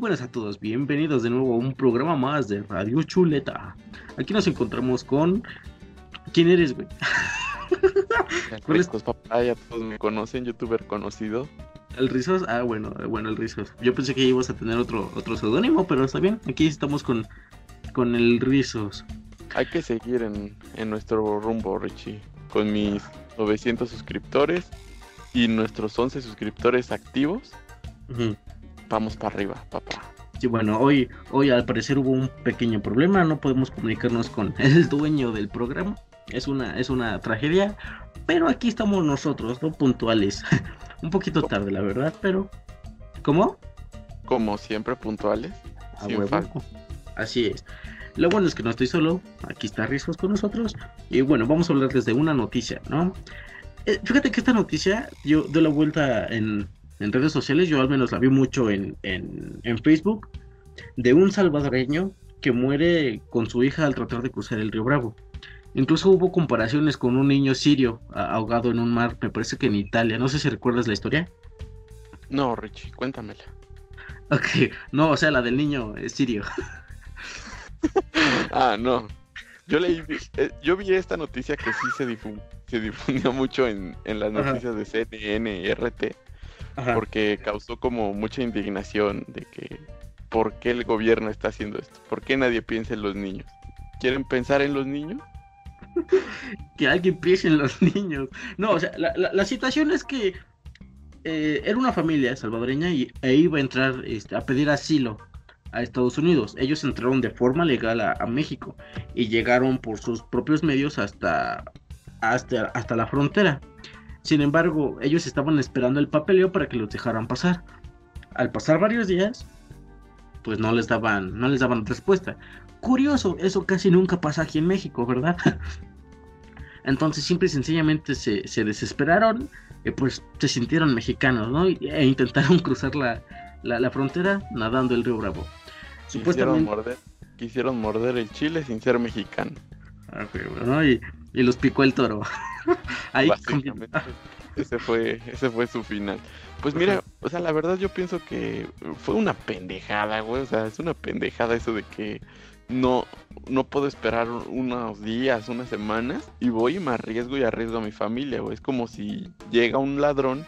buenas a todos, bienvenidos de nuevo a un programa más de Radio Chuleta. Aquí nos encontramos con... ¿Quién eres, güey? ¿Cuál es? papá, ya todos me conocen, youtuber conocido. ¿El Rizos? Ah, bueno, bueno, el Rizos. Yo pensé que ibas a tener otro otro seudónimo, pero está bien. Aquí estamos con, con el Rizos. Hay que seguir en, en nuestro rumbo, Richie. Con mis 900 suscriptores y nuestros 11 suscriptores activos. Vamos para arriba, papá. Sí, bueno, hoy, hoy al parecer hubo un pequeño problema, no podemos comunicarnos con el dueño del programa. Es una, es una tragedia, pero aquí estamos nosotros, ¿no? Puntuales. un poquito tarde, la verdad, pero... ¿Cómo? Como siempre, puntuales. Huevo. Así es. Lo bueno es que no estoy solo, aquí está Rizos con nosotros. Y bueno, vamos a hablarles de una noticia, ¿no? Eh, fíjate que esta noticia dio, dio la vuelta en, en redes sociales, yo al menos la vi mucho en, Facebook, de un salvadoreño que muere con su hija al tratar de cruzar el río Bravo. Incluso hubo comparaciones con un niño sirio ahogado en un mar, me parece que en Italia. No sé si recuerdas la historia. No, Richie, cuéntamela. Ok, no, o sea, la del niño es sirio. ah, no. Yo leí, eh, yo vi esta noticia que sí se, se difundió mucho en, las noticias de CNN y RT porque causó como mucha indignación de que ¿por qué el gobierno está haciendo esto? ¿Por qué nadie piensa en los niños? ¿Quieren pensar en los niños? que alguien piense en los niños. No, o sea, la, situación es que eh, era una familia salvadoreña y, e iba a entrar este, a pedir asilo a Estados Unidos. Ellos entraron de forma legal a, México y llegaron por sus propios medios hasta, hasta, hasta la frontera. Sin embargo, ellos estaban esperando el papeleo para que los dejaran pasar. Al pasar varios días, pues no les daban, no les daban respuesta. Curioso, eso casi nunca pasa aquí en México, ¿verdad? Entonces simple y sencillamente se, desesperaron, y pues se sintieron mexicanos, ¿no? E intentaron cruzar la, frontera nadando el río Bravo. Quisieron morder, quisieron morder el chile sin ser mexicano. Ah, ¿no? y, y los picó el toro. Ahí ese fue, ese fue su final. Pues mira, o sea, la verdad yo pienso que fue una pendejada, güey. O sea, es una pendejada eso de que no, no puedo esperar unos días, unas semanas y voy y me arriesgo y arriesgo a mi familia, güey. Es como si llega un ladrón,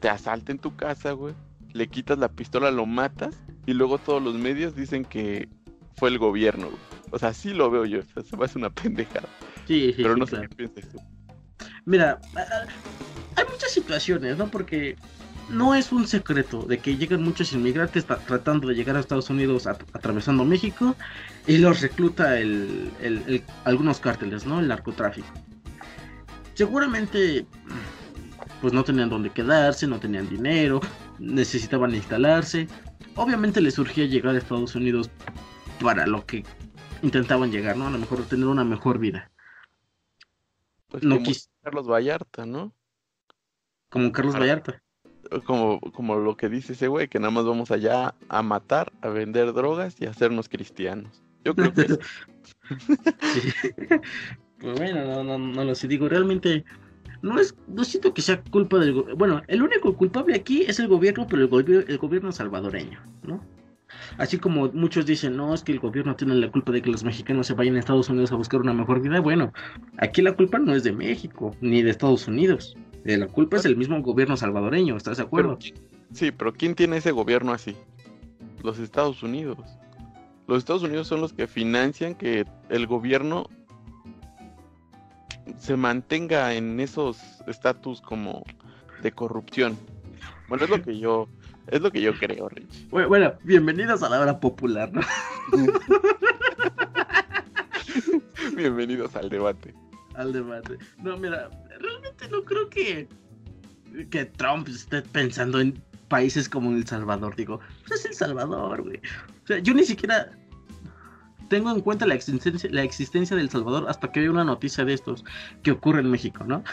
te asalta en tu casa, güey, le quitas la pistola, lo matas y luego todos los medios dicen que fue el gobierno, güey. O sea, sí lo veo yo, o sea, se me hace una pendejada. Sí, sí, Pero no sé qué piensas tú. Mira, hay muchas situaciones, ¿no? Porque no es un secreto de que llegan muchos inmigrantes tratando de llegar a Estados Unidos atravesando México y los recluta el, algunos cárteles, ¿no? El narcotráfico. Seguramente, pues no tenían dónde quedarse, no tenían dinero, necesitaban instalarse. Obviamente les surgía llegar a Estados Unidos para lo que intentaban llegar, ¿no? A lo mejor tener una mejor vida. Pues no como Carlos Vallarta, ¿no? Como Carlos Vallarta. Como, como lo que dice ese güey, que nada más vamos allá a matar, a vender drogas y a hacernos cristianos. Yo creo que Pues bueno, no, no, no lo sé. Digo, realmente no es, no siento que sea culpa del bueno, el único culpable aquí es el gobierno, pero el, el gobierno salvadoreño, ¿no? Así como muchos dicen, no, es que el gobierno tiene la culpa de que los mexicanos se vayan a Estados Unidos a buscar una mejor vida. Bueno, aquí la culpa no es de México ni de Estados Unidos. Eh, la culpa es del mismo gobierno salvadoreño, ¿estás de acuerdo? sí, pero ¿quién tiene ese gobierno así? Los Estados Unidos. Los Estados Unidos son los que financian que el gobierno se mantenga en esos estatus como de corrupción. Bueno, es lo que yo es lo que yo creo, Rich. Bueno, bienvenidos a la hora popular, ¿no? bienvenidos al debate. Al debate. No, mira, realmente no creo que, que Trump esté pensando en países como El Salvador. Digo, pues es El Salvador, güey. O sea, yo ni siquiera tengo en cuenta la existencia, la existencia del Salvador hasta que veo una noticia de estos que ocurre en México, ¿no?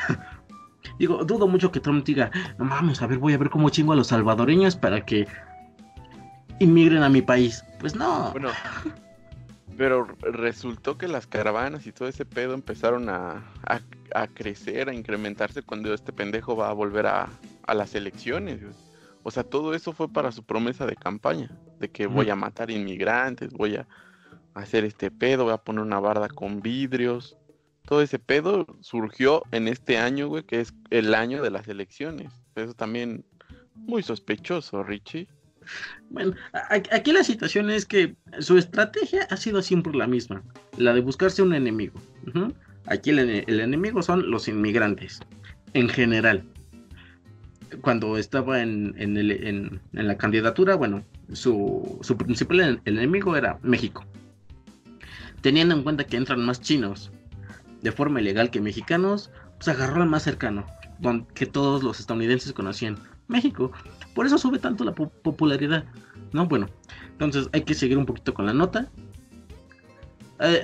Digo, dudo mucho que Trump diga, no mames, a ver, voy a ver cómo chingo a los salvadoreños para que inmigren a mi país. Pues no. Bueno, pero resultó que las caravanas y todo ese pedo empezaron a, a, crecer, a incrementarse cuando este pendejo va a volver a, a las elecciones. O sea, todo eso fue para su promesa de campaña, de que voy a matar inmigrantes, voy a hacer este pedo, voy a poner una barda con vidrios. Todo ese pedo surgió en este año, güey, que es el año de las elecciones. Eso también muy sospechoso, Richie. Bueno, aquí la situación es que su estrategia ha sido siempre la misma, la de buscarse un enemigo. Aquí el, enemigo son los inmigrantes, en general. Cuando estaba en, la candidatura, bueno, su, principal enemigo era México. Teniendo en cuenta que entran más chinos de forma ilegal que mexicanos, pues agarró al más cercano, que todos los estadounidenses conocían, México. Por eso sube tanto la popularidad. ¿No? Bueno, entonces hay que seguir un poquito con la nota. Eh,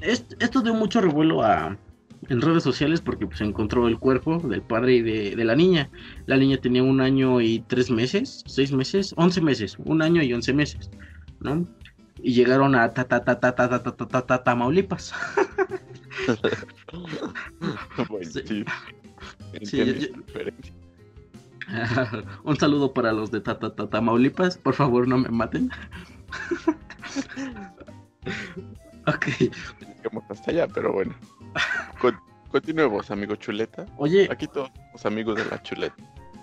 eh, esto dio mucho revuelo a, en redes sociales porque pues, se encontró el cuerpo del padre y de, la niña. La niña tenía un año y tres meses, seis meses, once meses, un año y once meses, ¿no? Y llegaron a ta ta ta ta ta ta ta ta ta Tamaulipas. sí. Sí, Un saludo para los de Tata Tamaulipas. Por favor, no me maten. ok. hasta allá, pero bueno. continuemos, amigo chuleta. Oye. Aquí todos somos amigos de la chuleta.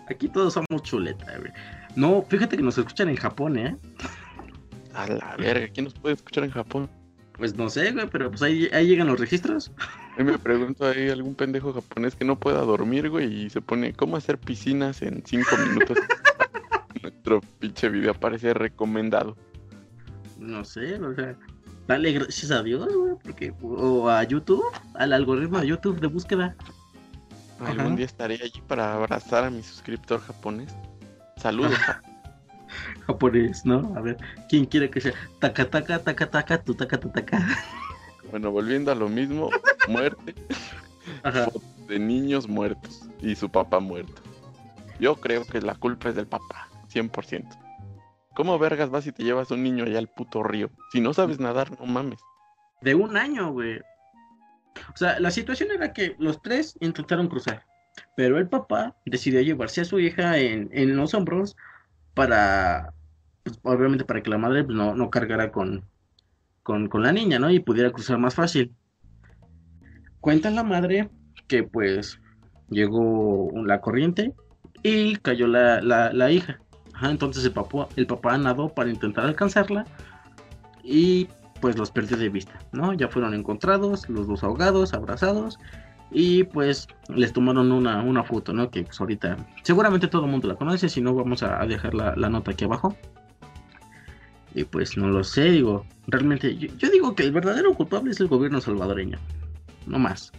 Aquí todos somos chuleta, No, fíjate que nos escuchan en Japón, ¿eh? A la verga, ¿quién nos puede escuchar en Japón? Pues no sé, güey, pero pues ahí, ahí llegan los registros. A me pregunto ahí algún pendejo japonés que no pueda dormir, güey, y se pone cómo hacer piscinas en cinco minutos. Nuestro pinche video aparece recomendado. No sé, o sea, dale gracias a Dios, güey, porque, o a YouTube, al algoritmo de YouTube de búsqueda. Algún día estaré allí para abrazar a mi suscriptor japonés. Saludos. Japonés, ¿no? A ver, ¿quién quiere que sea? Taca, taca, taca, taca, tu taca, taca. Bueno, volviendo a lo mismo, muerte. De niños muertos y su papá muerto. Yo creo que la culpa es del papá, 100%. ¿Cómo vergas vas y te llevas un niño allá al puto río? Si no sabes nadar, no mames. De un año, güey. O sea, la situación era que los tres intentaron cruzar, pero el papá decidió llevarse a su hija en, en los hombros para, obviamente para que la madre pues, no, no cargara con, con, la niña, ¿no? Y pudiera cruzar más fácil. Cuenta la madre que pues llegó la corriente y cayó la, la, hija. entonces el papá, el papá nadó para intentar alcanzarla y pues los perdió de vista, ¿no? Ya fueron encontrados, los dos ahogados, abrazados y pues les tomaron una, una foto, ¿no? Que pues ahorita seguramente todo el mundo la conoce, si no vamos a, dejar la, la, nota aquí abajo. Y pues no lo sé, digo, realmente yo, digo que el verdadero culpable es el gobierno salvadoreño, no más.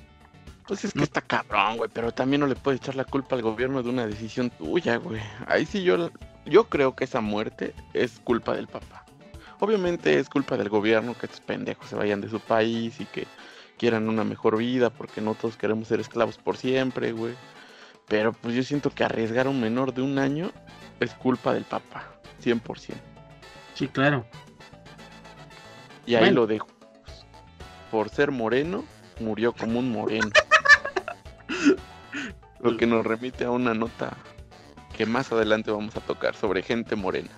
Pues es que está cabrón, güey, pero también no le puedes echar la culpa al gobierno de una decisión tuya, güey. Ahí sí yo, yo creo que esa muerte es culpa del papá. Obviamente es culpa del gobierno que estos pendejos se vayan de su país y que quieran una mejor vida, porque no todos queremos ser esclavos por siempre, güey. Pero pues yo siento que arriesgar a un menor de un año es culpa del papá, 100%. Sí, claro. Y ahí lo dejo. Por ser moreno, murió como un moreno. lo que nos remite a una nota que más adelante vamos a tocar sobre gente morena.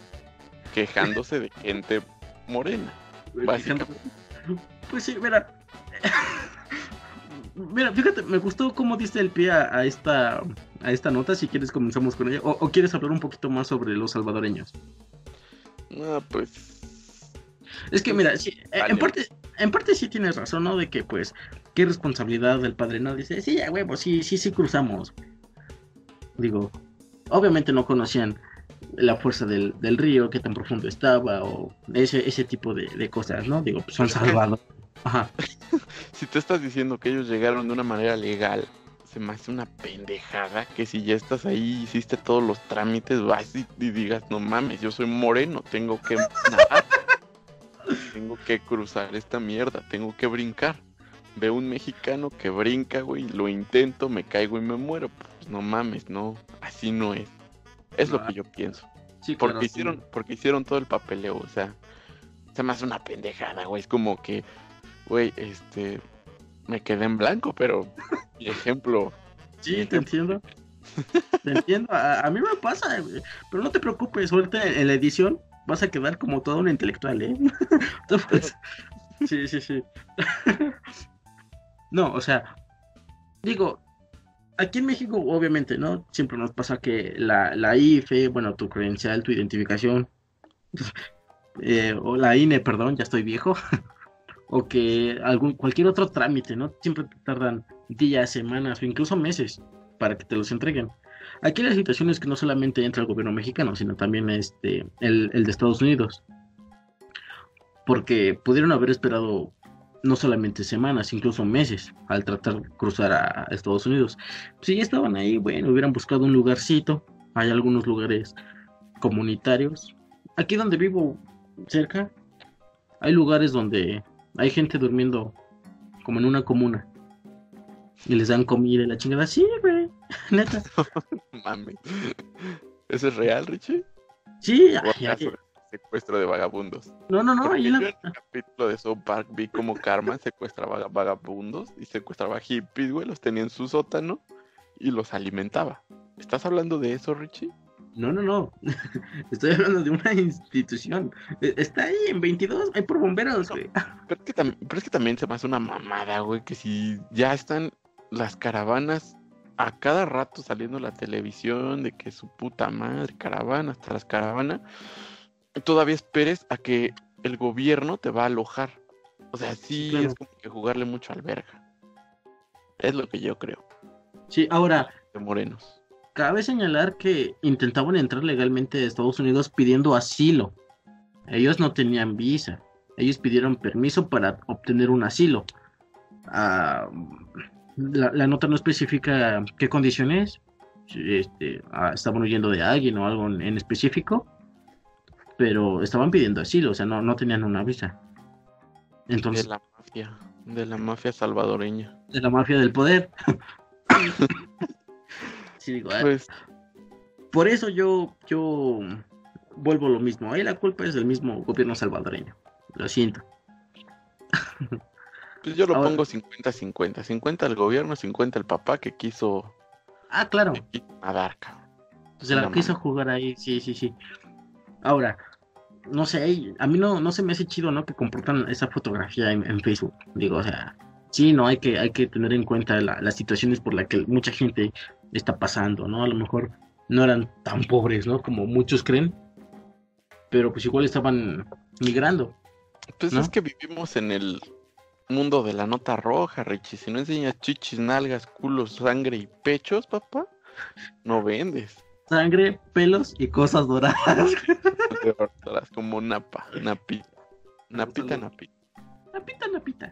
Quejándose de gente morena. Pues sí, mira. Mira, fíjate, me gustó cómo diste el pie a, esta a esta nota. Si quieres comenzamos con ella. o, quieres hablar un poquito más sobre los salvadoreños. Ah, pues. Es que mira, sí, eh, en parte, en parte sí tienes razón, ¿no? De que pues, qué responsabilidad del padre, ¿no? Dice, sí, ya huevo, sí, sí, sí cruzamos. Digo, obviamente no conocían la fuerza del, río, qué tan profundo estaba, o ese, ese tipo de, cosas, ¿no? Digo, pues son salvados. Ajá. si tú estás diciendo que ellos llegaron de una manera legal se me hace una pendejada que si ya estás ahí, hiciste todos los trámites, vas y, digas, no mames, yo soy moreno, tengo que nadar, tengo que cruzar esta mierda, tengo que brincar. Veo un mexicano que brinca, güey, lo intento, me caigo y me muero. Pues no mames, no, así no es. Es lo que yo pienso. Sí, porque hicieron, porque hicieron todo el papeleo, o sea, se me hace una pendejada, güey. Es como que, güey, este, me quedé en blanco, pero mi ejemplo. Sí, te entiendo. Te entiendo, a, mí me pasa, pero no te preocupes, ahorita en la edición vas a quedar como todo un intelectual, ¿eh? sí, sí, sí. no, o sea, digo, aquí en México, obviamente, ¿no? Siempre nos pasa que la, la IFE, bueno, tu credencial, tu identificación, eh, o la INE, perdón, ya estoy viejo, o que algún, cualquier otro trámite, ¿no? Siempre te tardan días, semanas o incluso meses para que te los entreguen. Aquí la situación es que no solamente entra el gobierno mexicano, sino también este, el, el de Estados Unidos. Porque pudieron haber esperado no solamente semanas, incluso meses al tratar de cruzar a Estados Unidos. Si ya estaban ahí, bueno, hubieran buscado un lugarcito. Hay algunos lugares comunitarios. Aquí donde vivo, cerca, hay lugares donde hay gente durmiendo como en una comuna. Y les dan comida y la chingada. Sí, güey. Neta. Mami. ¿Eso es real, Richie? Sí, secuestro de vagabundos. No, no, no. en el capítulo de South Park vi como Karma secuestraba vagabundos y secuestraba hippies, güey. Los tenía en su sótano y los alimentaba. ¿Estás hablando de eso, Richie? No, no, no. Estoy hablando de una institución. E, está ahí en 22, hay por bomberos, güey. pero, es que pero es que también se me hace una mamada, güey, que si ya están las caravanas a cada rato saliendo la televisión de que su puta madre, caravana, hasta las caravanas, todavía esperes a que el gobierno te va a alojar. O sea, sí es como que jugarle mucho al verga. Es lo que yo creo. Sí, ahora. De morenos. Cabe señalar que intentaban entrar legalmente a Estados Unidos pidiendo asilo. Ellos no tenían visa. Ellos pidieron permiso para obtener un asilo. Ah, la, nota no especifica qué condiciones. Este, ah, estaban huyendo de alguien o algo en específico pero estaban pidiendo asilo, o sea, no, no tenían una visa. Entonces, de la mafia, de la mafia salvadoreña. De la mafia del poder. sí, digo, ah, pues... por eso yo, yo vuelvo lo mismo. Ahí la culpa es del mismo gobierno salvadoreño. Lo siento. pues yo lo pongo 50-50. 50 el gobierno, 50 el papá que quiso. Ah, claro. A dar, Se la, quiso jugar ahí, sí, sí, sí. Ahora, no sé, a mí no, no se me hace chido, ¿no? Que comportan esa fotografía en, Facebook. Digo, o sea, sí, no hay que, hay que tener en cuenta las situaciones por las que mucha gente está pasando, ¿no? A lo mejor no eran tan pobres, ¿no? Como muchos creen, pero pues igual estaban migrando. Pues es que vivimos en el mundo de la nota roja, Richie. Si no enseñas chichis, nalgas, culos, sangre y pechos, papá, no vendes sangre, pelos y cosas doradas. como napa, napita. Napita, napita. Napita, napita.